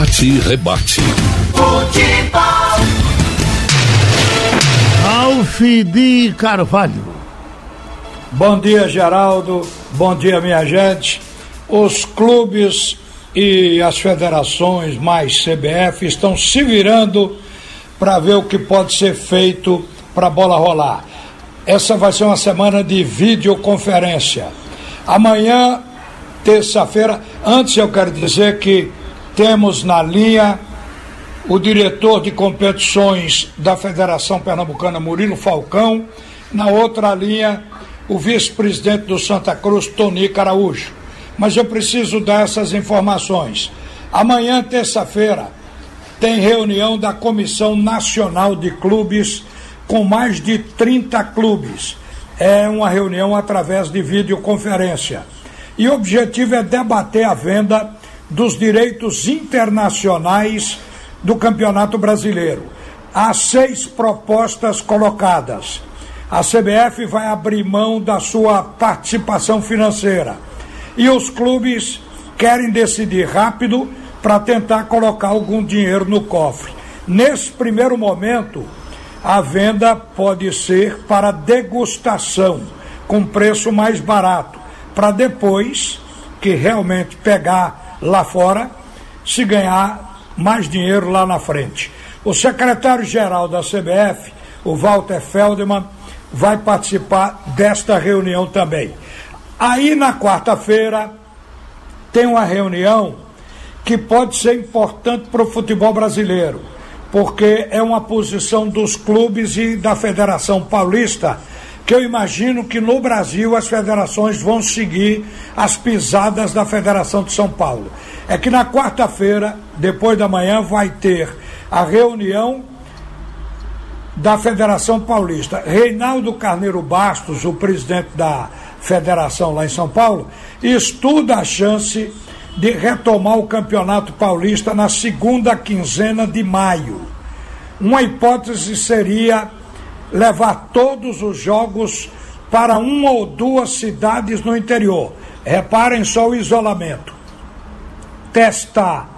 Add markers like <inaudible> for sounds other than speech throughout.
Bate e rebate. Futebol. Ralf de Carvalho. Bom dia, Geraldo. Bom dia, minha gente. Os clubes e as federações, mais CBF, estão se virando para ver o que pode ser feito para a bola rolar. Essa vai ser uma semana de videoconferência. Amanhã, terça-feira, antes eu quero dizer que temos na linha o diretor de competições da Federação Pernambucana, Murilo Falcão, na outra linha, o vice-presidente do Santa Cruz, Tony Caraújo. Mas eu preciso dar essas informações. Amanhã, terça-feira, tem reunião da Comissão Nacional de Clubes com mais de 30 clubes. É uma reunião através de videoconferência. E o objetivo é debater a venda dos direitos internacionais do Campeonato Brasileiro. Há seis propostas colocadas. A CBF vai abrir mão da sua participação financeira. E os clubes querem decidir rápido para tentar colocar algum dinheiro no cofre. Nesse primeiro momento, a venda pode ser para degustação, com preço mais barato, para depois que realmente pegar lá fora, se ganhar mais dinheiro lá na frente. O secretário-geral da CBF, o Walter Feldman, vai participar desta reunião também. Aí na quarta-feira tem uma reunião que pode ser importante para o futebol brasileiro, porque é uma posição dos clubes e da Federação Paulista que eu imagino que no Brasil as federações vão seguir as pisadas da Federação de São Paulo. É que na quarta-feira, depois da manhã, vai ter a reunião da Federação Paulista. Reinaldo Carneiro Bastos, o presidente da federação lá em São Paulo, estuda a chance de retomar o Campeonato Paulista na segunda quinzena de maio. Uma hipótese seria levar todos os jogos para uma ou duas cidades no interior. Reparem só o isolamento. Testar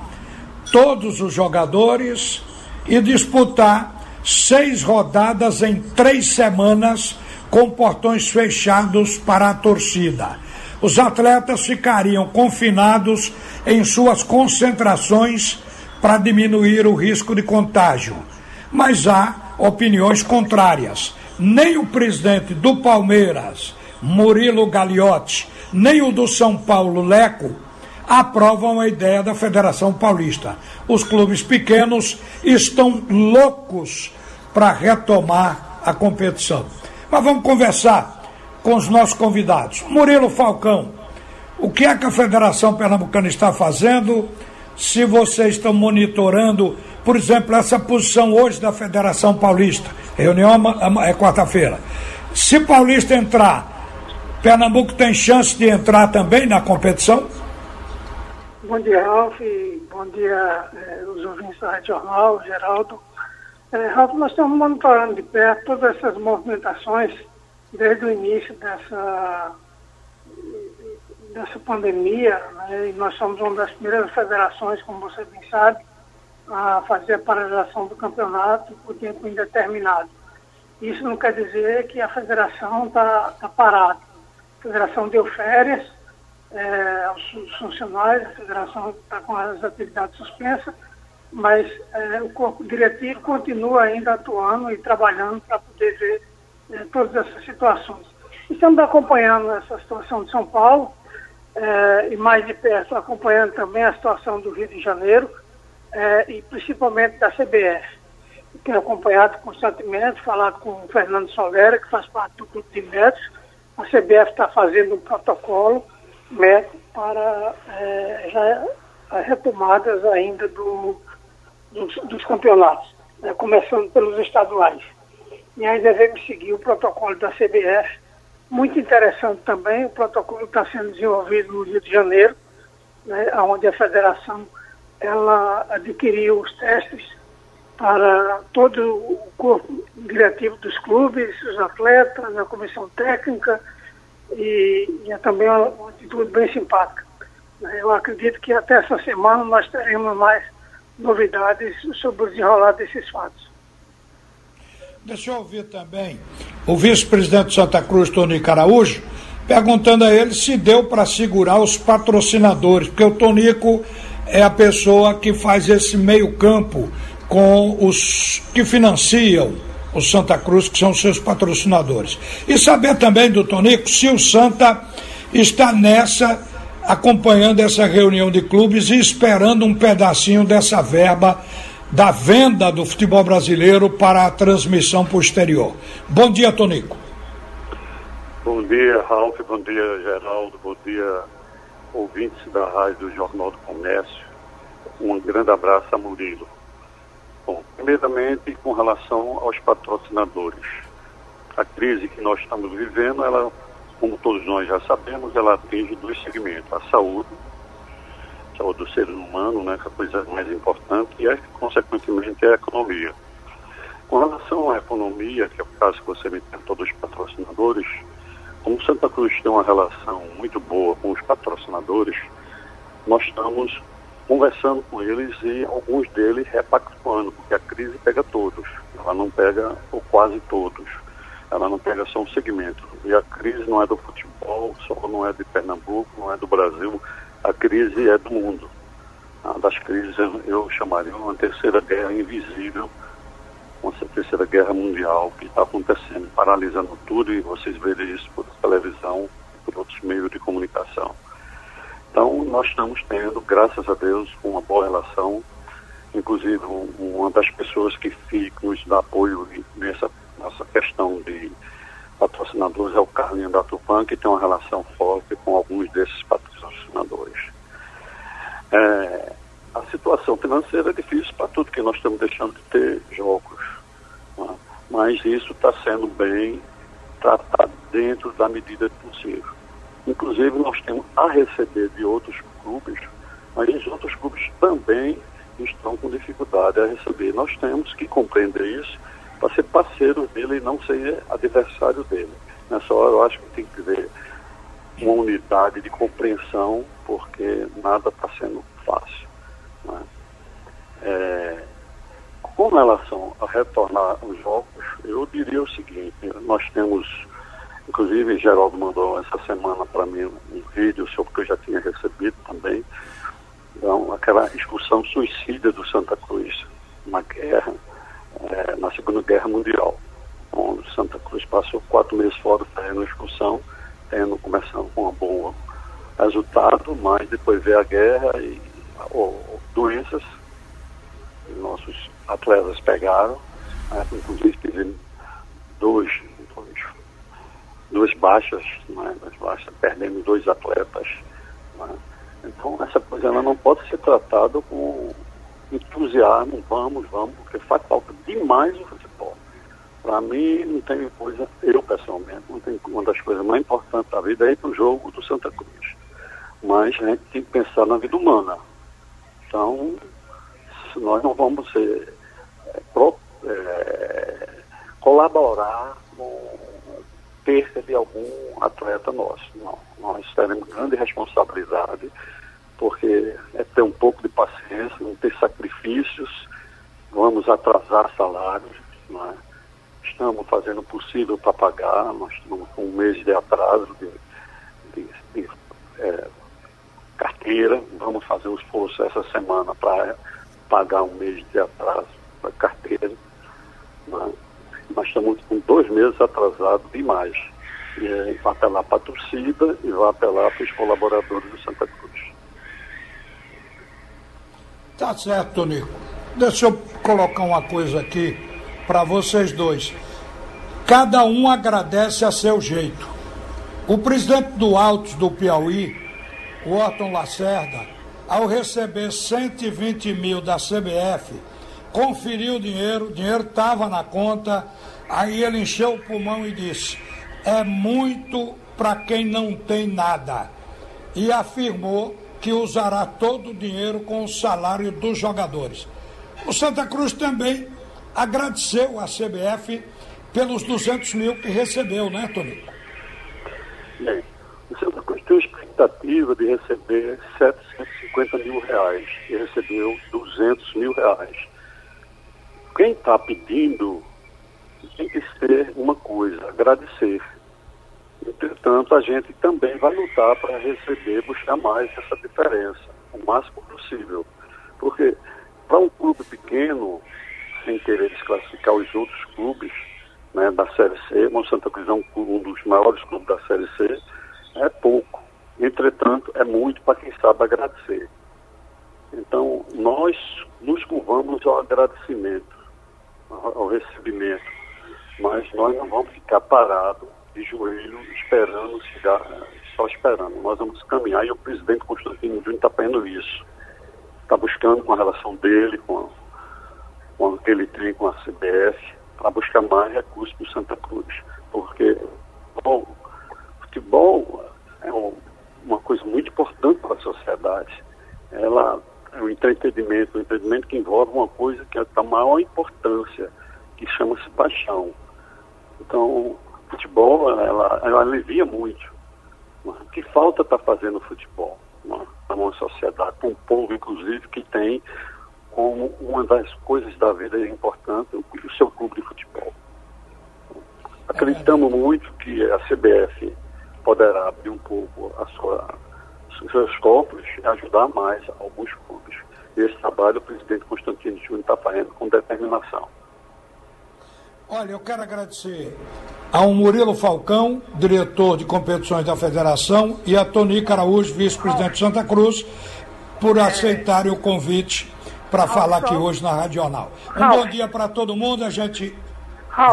todos os jogadores e disputar seis rodadas em três semanas com portões fechados para a torcida. Os atletas ficariam confinados em suas concentrações para diminuir o risco de contágio. Mas há opiniões contrárias. Nem o presidente do Palmeiras, Murilo Gagliotti, nem o do São Paulo, Leco, aprovam a ideia da Federação Paulista. Os clubes pequenos estão loucos para retomar a competição. Mas vamos conversar com os nossos convidados. Murilo Falcão, o que é que a Federação Pernambucana está fazendo? Se vocês estão monitorando por exemplo, essa posição hoje da Federação Paulista, reunião é quarta-feira. Se Paulista entrar, Pernambuco tem chance de entrar também na competição? Bom dia, Ralf. Bom dia, eh, os ouvintes da Rádio Jornal, Geraldo. Eh, Ralf, nós estamos monitorando de perto todas essas movimentações desde o início dessa, dessa pandemia. Né? E nós somos uma das primeiras federações, como você bem sabe, a fazer a paralisação do campeonato por tempo indeterminado. Isso não quer dizer que a federação está tá parada. A federação deu férias é, aos funcionários, a federação está com as atividades suspensas, mas é, o corpo diretivo continua ainda atuando e trabalhando para poder ver é, todas essas situações. Estamos acompanhando essa situação de São Paulo é, e mais de perto acompanhando também a situação do Rio de Janeiro é, e principalmente da CBF. Tenho acompanhado constantemente, falado com o Fernando Solera, que faz parte do grupo de médicos. A CBF está fazendo um protocolo médico para é, já as retomadas ainda do, dos, dos campeonatos, né, começando pelos estaduais. E aí devemos seguir o protocolo da CBF. Muito interessante também, o protocolo está sendo desenvolvido no Rio de Janeiro, né, onde a federação ela adquiriu os testes para todo o corpo diretivo dos clubes, os atletas, a comissão técnica, e, e é também uma, uma, atitude bem simpática. Eu acredito que até essa semana nós teremos mais novidades sobre o desenrolar desses fatos. Deixa eu ouvir também o vice-presidente de Santa Cruz, Tonico Araújo, perguntando a ele se deu para segurar os patrocinadores, porque o Tonico é a pessoa que faz esse meio-campo com os que financiam o Santa Cruz, que são seus patrocinadores. E saber também do Tonico se o Santa está nessa, acompanhando essa reunião de clubes e esperando um pedacinho dessa verba da venda do futebol brasileiro para a transmissão posterior. Bom dia, Tonico. Bom dia, Ralf. Bom dia, Geraldo. Bom dia, ouvintes da Rádio do Jornal do Comércio. Um grande abraço a Murilo. Bom, primeiramente, com relação aos patrocinadores. A crise que nós estamos vivendo, ela, como todos nós já sabemos, ela atinge dois segmentos: a saúde saúde do ser humano, né, que é a coisa mais importante, e, é, consequentemente, a economia. Com relação à economia, que é o caso que você me perguntou dos patrocinadores, como Santa Cruz tem uma relação muito boa com os patrocinadores, nós estamos conversando com eles e alguns deles repactuando, porque a crise pega todos, ela não pega ou quase todos, ela não pega só um segmento. E a crise não é do futebol, só não é de Pernambuco, não é do Brasil, a crise é do mundo. Uma das crises eu chamaria uma terceira guerra invisível, uma terceira guerra mundial que está acontecendo, paralisando tudo, e vocês verem isso por televisão, por outros meios de comunicação. Então, nós estamos tendo, graças a Deus, uma boa relação. Inclusive, uma das pessoas que nos dá apoio nessa nossa questão de patrocinadores é o Carlinho da Tupan, que tem uma relação forte com alguns desses patrocinadores. É, a situação financeira é difícil para tudo, que nós estamos deixando de ter jogos. Né? Mas isso está sendo bem tratado dentro da medida possível. Inclusive, nós temos a receber de outros clubes, mas os outros clubes também estão com dificuldade a receber. Nós temos que compreender isso para ser parceiro dele e não ser adversário dele. Nessa hora eu acho que tem que ter uma unidade de compreensão, porque nada está sendo fácil. Né? É, com relação a retornar os jogos, eu diria o seguinte, nós temos, inclusive Geraldo mandou essa semana para mim um vídeo sobre que eu já tinha recebido também, então, aquela expulsão suicida do Santa Cruz, uma guerra, é, na Segunda Guerra Mundial, onde Santa Cruz passou quatro meses fora da expulsão, tendo começando com um bom resultado, mas depois veio a guerra e ou, doenças que nossos atletas pegaram, né, inclusive tivemos dois, dois, duas baixas, né, duas baixas, perdemos dois atletas. Né. Então essa coisa ela não pode ser tratada com entusiasmo, vamos, vamos, porque faz falta demais o futebol. Para mim, não tem coisa, eu pessoalmente, não tem uma das coisas mais importantes da vida é ir para o jogo do Santa Cruz. Mas a gente tem que pensar na vida humana. Então, nós não vamos ser, é, pro, é, colaborar com perca de algum atleta nosso. Não, nós teremos grande responsabilidade porque é ter um pouco de paciência, não ter sacrifícios, vamos atrasar salários, é? estamos fazendo o possível para pagar, nós estamos com um mês de atraso de, de, de é, carteira, vamos fazer o esforço essa semana para pagar um mês de atraso da carteira. É? Nós estamos com dois meses atrasados demais. E é, vai apelar para a torcida e vai apelar para os colaboradores do Santa Cruz. Tá certo, Tonico. Deixa eu colocar uma coisa aqui para vocês dois. Cada um agradece a seu jeito. O presidente do Altos do Piauí, o Otton Lacerda, ao receber 120 mil da CBF, conferiu o dinheiro, o dinheiro estava na conta, aí ele encheu o pulmão e disse: é muito para quem não tem nada. E afirmou que usará todo o dinheiro com o salário dos jogadores. O Santa Cruz também agradeceu à CBF pelos 200 mil que recebeu, né, Tonico? Bem, o Santa Cruz tem a expectativa de receber 750 50 mil reais e recebeu 200 mil reais. Quem está pedindo tem que ser uma coisa, agradecer. Entretanto, a gente também vai lutar para receber, buscar mais essa diferença, o máximo possível. Porque para um clube pequeno, sem querer desclassificar os outros clubes né, da Série C, o Santa Cruz é um, um dos maiores clubes da Série C, é pouco. Entretanto, é muito para quem sabe agradecer. Então, nós nos curvamos ao agradecimento, ao recebimento, mas nós não vamos ficar parados de joelho esperando chegar, só esperando. Nós vamos caminhar e o presidente Constantino Júnior está fazendo isso. Está buscando com a relação dele, com, com o que ele tem com a CBF, para buscar mais recursos para o Santa Cruz. Porque bom, futebol é um, uma coisa muito importante para a sociedade. Ela é um entretenimento, um entretenimento que envolve uma coisa que é da maior importância, que chama-se paixão. Então, futebol, ela, ela alivia muito. O que falta está fazendo o futebol uma, uma sociedade, para um povo, inclusive, que tem como uma das coisas da vida importante o, o seu clube de futebol. Acreditamos muito que a CBF poderá abrir um pouco a sua, os seus copos e ajudar mais alguns clubes. Esse trabalho o presidente Constantino Júnior está fazendo com determinação. Olha, eu quero agradecer ao Murilo Falcão, diretor de competições da federação, e a Tonica Araújo, vice-presidente de Santa Cruz, por aceitarem o convite para falar aqui hoje na Radional. Um bom dia para todo mundo, a gente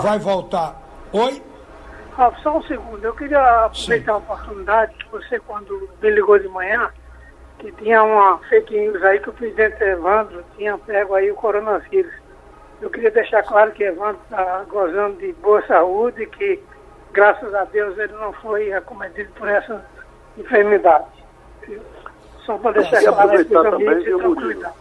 vai voltar. Oi? Ralf, só um segundo. Eu queria aproveitar Sim. a oportunidade que você, quando me ligou de manhã, que tinha uma fake news aí que o presidente Evandro tinha pego aí o coronavírus. Eu queria deixar claro que Evandro está gozando de boa saúde e que, graças a Deus, ele não foi acometido por essa enfermidade. Só para deixar claro aí para os amigos e tranquilidade.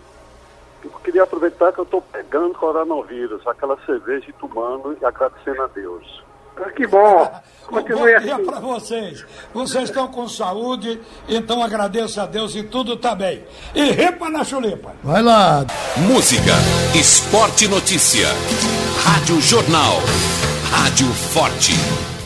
Eu queria aproveitar que eu estou pegando coronavírus, aquela cerveja e tomando e agradecendo a Deus. Ah, que bom. <laughs> Continue bom dia assim. para vocês. Vocês estão com saúde, então agradeço a Deus e tudo está bem. E ripa na chulipa. Vai lá. Música, esporte notícia. Rádio Jornal. Rádio Forte.